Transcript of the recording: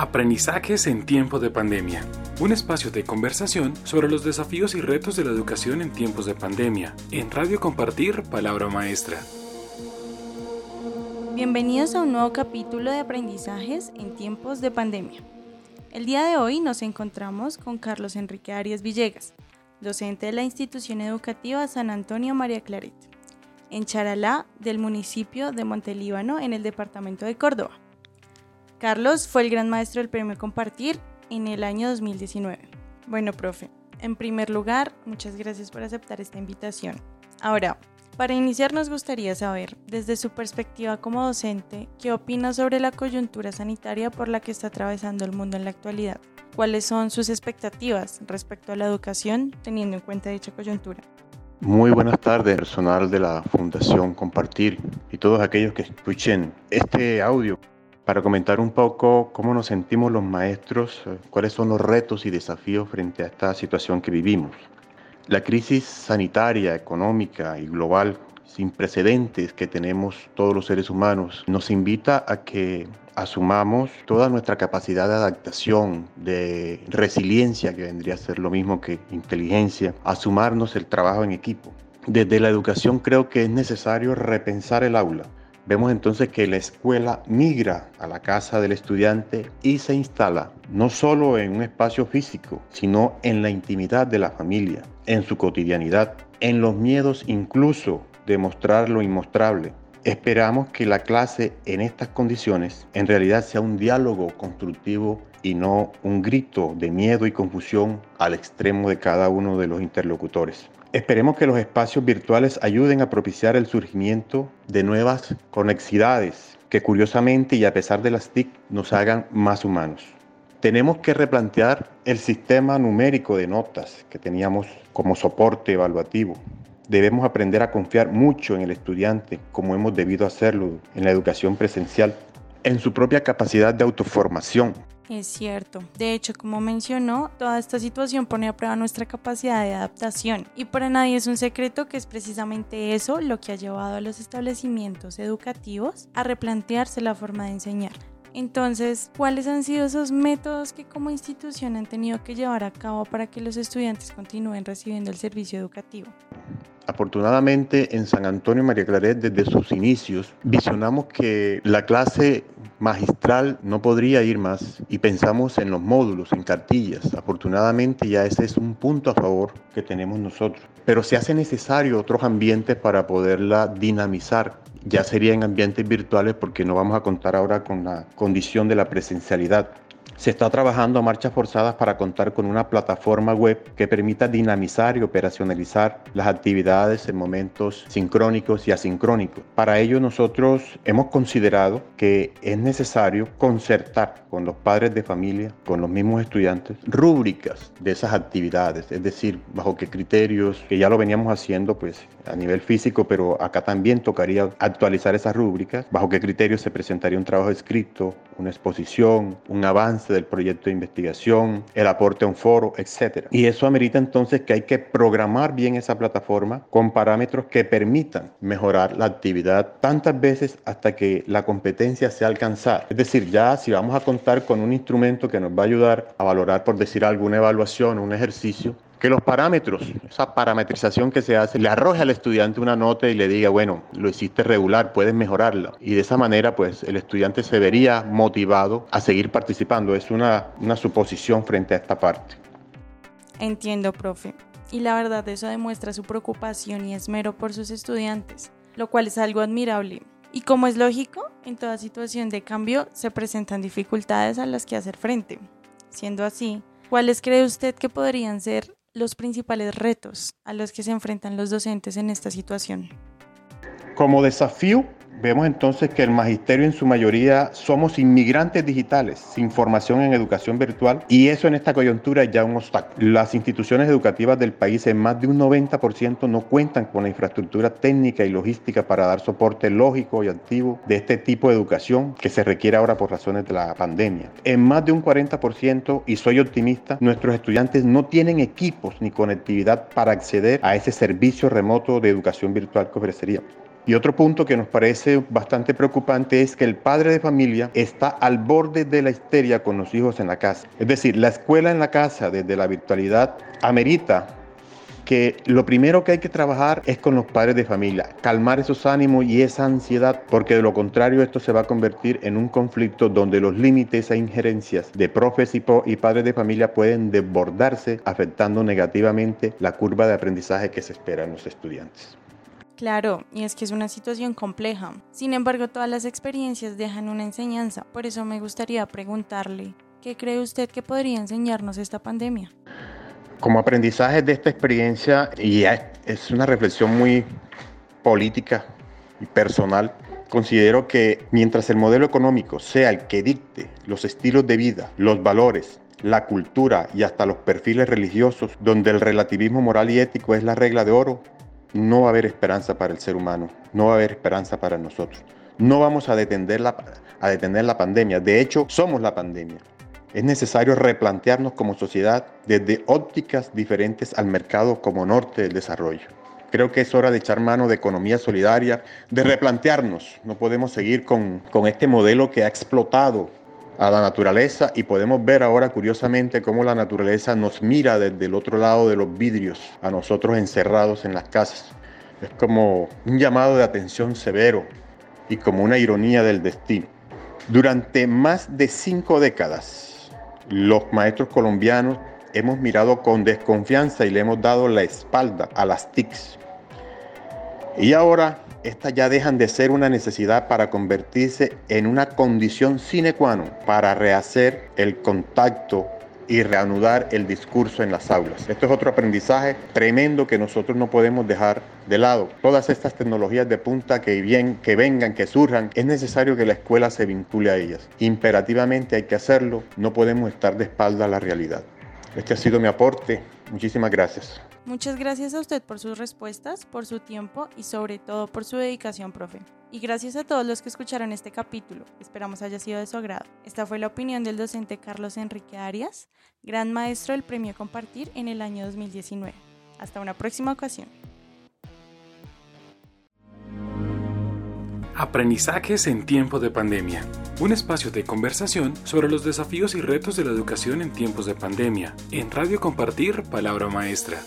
Aprendizajes en tiempos de pandemia. Un espacio de conversación sobre los desafíos y retos de la educación en tiempos de pandemia. En Radio Compartir, Palabra Maestra. Bienvenidos a un nuevo capítulo de Aprendizajes en tiempos de pandemia. El día de hoy nos encontramos con Carlos Enrique Arias Villegas, docente de la institución educativa San Antonio María Claret, en Charalá del municipio de Montelíbano en el departamento de Córdoba. Carlos fue el gran maestro del premio Compartir en el año 2019. Bueno, profe, en primer lugar, muchas gracias por aceptar esta invitación. Ahora, para iniciar nos gustaría saber, desde su perspectiva como docente, qué opina sobre la coyuntura sanitaria por la que está atravesando el mundo en la actualidad. ¿Cuáles son sus expectativas respecto a la educación teniendo en cuenta dicha coyuntura? Muy buenas tardes, personal de la Fundación Compartir y todos aquellos que escuchen este audio para comentar un poco cómo nos sentimos los maestros, eh, cuáles son los retos y desafíos frente a esta situación que vivimos. La crisis sanitaria, económica y global sin precedentes que tenemos todos los seres humanos nos invita a que asumamos toda nuestra capacidad de adaptación, de resiliencia, que vendría a ser lo mismo que inteligencia, asumarnos el trabajo en equipo. Desde la educación creo que es necesario repensar el aula, Vemos entonces que la escuela migra a la casa del estudiante y se instala no solo en un espacio físico, sino en la intimidad de la familia, en su cotidianidad, en los miedos incluso de mostrar lo inmostrable. Esperamos que la clase en estas condiciones en realidad sea un diálogo constructivo y no un grito de miedo y confusión al extremo de cada uno de los interlocutores. Esperemos que los espacios virtuales ayuden a propiciar el surgimiento de nuevas conexidades que curiosamente y a pesar de las TIC nos hagan más humanos. Tenemos que replantear el sistema numérico de notas que teníamos como soporte evaluativo. Debemos aprender a confiar mucho en el estudiante como hemos debido hacerlo en la educación presencial, en su propia capacidad de autoformación, es cierto. De hecho, como mencionó, toda esta situación pone a prueba nuestra capacidad de adaptación. Y para nadie es un secreto que es precisamente eso lo que ha llevado a los establecimientos educativos a replantearse la forma de enseñar. Entonces, ¿cuáles han sido esos métodos que como institución han tenido que llevar a cabo para que los estudiantes continúen recibiendo el servicio educativo? Afortunadamente en San Antonio María Claret desde sus inicios visionamos que la clase magistral no podría ir más y pensamos en los módulos, en cartillas. Afortunadamente ya ese es un punto a favor que tenemos nosotros. Pero se hace necesario otros ambientes para poderla dinamizar. Ya sería en ambientes virtuales porque no vamos a contar ahora con la condición de la presencialidad. Se está trabajando a marchas forzadas para contar con una plataforma web que permita dinamizar y operacionalizar las actividades en momentos sincrónicos y asincrónicos. Para ello nosotros hemos considerado que es necesario concertar con los padres de familia, con los mismos estudiantes, rúbricas de esas actividades, es decir, bajo qué criterios, que ya lo veníamos haciendo pues a nivel físico, pero acá también tocaría actualizar esas rúbricas, bajo qué criterios se presentaría un trabajo escrito, una exposición, un avance del proyecto de investigación, el aporte a un foro, etc. Y eso amerita entonces que hay que programar bien esa plataforma con parámetros que permitan mejorar la actividad tantas veces hasta que la competencia sea alcanzada. Es decir, ya si vamos a contar con un instrumento que nos va a ayudar a valorar, por decir alguna evaluación, un ejercicio, que los parámetros, esa parametrización que se hace, le arroje al estudiante una nota y le diga, bueno, lo hiciste regular, puedes mejorarlo. Y de esa manera, pues el estudiante se vería motivado a seguir participando. Es una, una suposición frente a esta parte. Entiendo, profe. Y la verdad, eso demuestra su preocupación y esmero por sus estudiantes, lo cual es algo admirable. Y como es lógico, en toda situación de cambio se presentan dificultades a las que hacer frente. Siendo así, ¿cuáles cree usted que podrían ser los principales retos a los que se enfrentan los docentes en esta situación? Como desafío, Vemos entonces que el magisterio en su mayoría somos inmigrantes digitales, sin formación en educación virtual, y eso en esta coyuntura es ya un obstáculo. Las instituciones educativas del país en más de un 90% no cuentan con la infraestructura técnica y logística para dar soporte lógico y activo de este tipo de educación que se requiere ahora por razones de la pandemia. En más de un 40%, y soy optimista, nuestros estudiantes no tienen equipos ni conectividad para acceder a ese servicio remoto de educación virtual que ofreceríamos. Y otro punto que nos parece bastante preocupante es que el padre de familia está al borde de la histeria con los hijos en la casa. Es decir, la escuela en la casa desde la virtualidad amerita que lo primero que hay que trabajar es con los padres de familia, calmar esos ánimos y esa ansiedad, porque de lo contrario esto se va a convertir en un conflicto donde los límites e injerencias de profes y, y padres de familia pueden desbordarse, afectando negativamente la curva de aprendizaje que se espera en los estudiantes. Claro, y es que es una situación compleja. Sin embargo, todas las experiencias dejan una enseñanza. Por eso me gustaría preguntarle, ¿qué cree usted que podría enseñarnos esta pandemia? Como aprendizaje de esta experiencia, y es una reflexión muy política y personal, considero que mientras el modelo económico sea el que dicte los estilos de vida, los valores, la cultura y hasta los perfiles religiosos, donde el relativismo moral y ético es la regla de oro, no va a haber esperanza para el ser humano, no va a haber esperanza para nosotros. No vamos a detener la, a detener la pandemia, de hecho somos la pandemia. Es necesario replantearnos como sociedad desde ópticas diferentes al mercado como norte del desarrollo. Creo que es hora de echar mano de economía solidaria, de replantearnos. No podemos seguir con, con este modelo que ha explotado a la naturaleza y podemos ver ahora curiosamente cómo la naturaleza nos mira desde el otro lado de los vidrios, a nosotros encerrados en las casas. Es como un llamado de atención severo y como una ironía del destino. Durante más de cinco décadas, los maestros colombianos hemos mirado con desconfianza y le hemos dado la espalda a las TICs. Y ahora estas ya dejan de ser una necesidad para convertirse en una condición sine qua non para rehacer el contacto y reanudar el discurso en las aulas. Esto es otro aprendizaje tremendo que nosotros no podemos dejar de lado. Todas estas tecnologías de punta que, bien, que vengan, que surjan, es necesario que la escuela se vincule a ellas. Imperativamente hay que hacerlo, no podemos estar de espalda a la realidad. Este ha sido mi aporte. Muchísimas gracias. Muchas gracias a usted por sus respuestas, por su tiempo y sobre todo por su dedicación, profe. Y gracias a todos los que escucharon este capítulo. Esperamos haya sido de su agrado. Esta fue la opinión del docente Carlos Enrique Arias, gran maestro del Premio Compartir en el año 2019. Hasta una próxima ocasión. Aprendizajes en tiempo de pandemia. Un espacio de conversación sobre los desafíos y retos de la educación en tiempos de pandemia. En Radio Compartir, Palabra Maestra.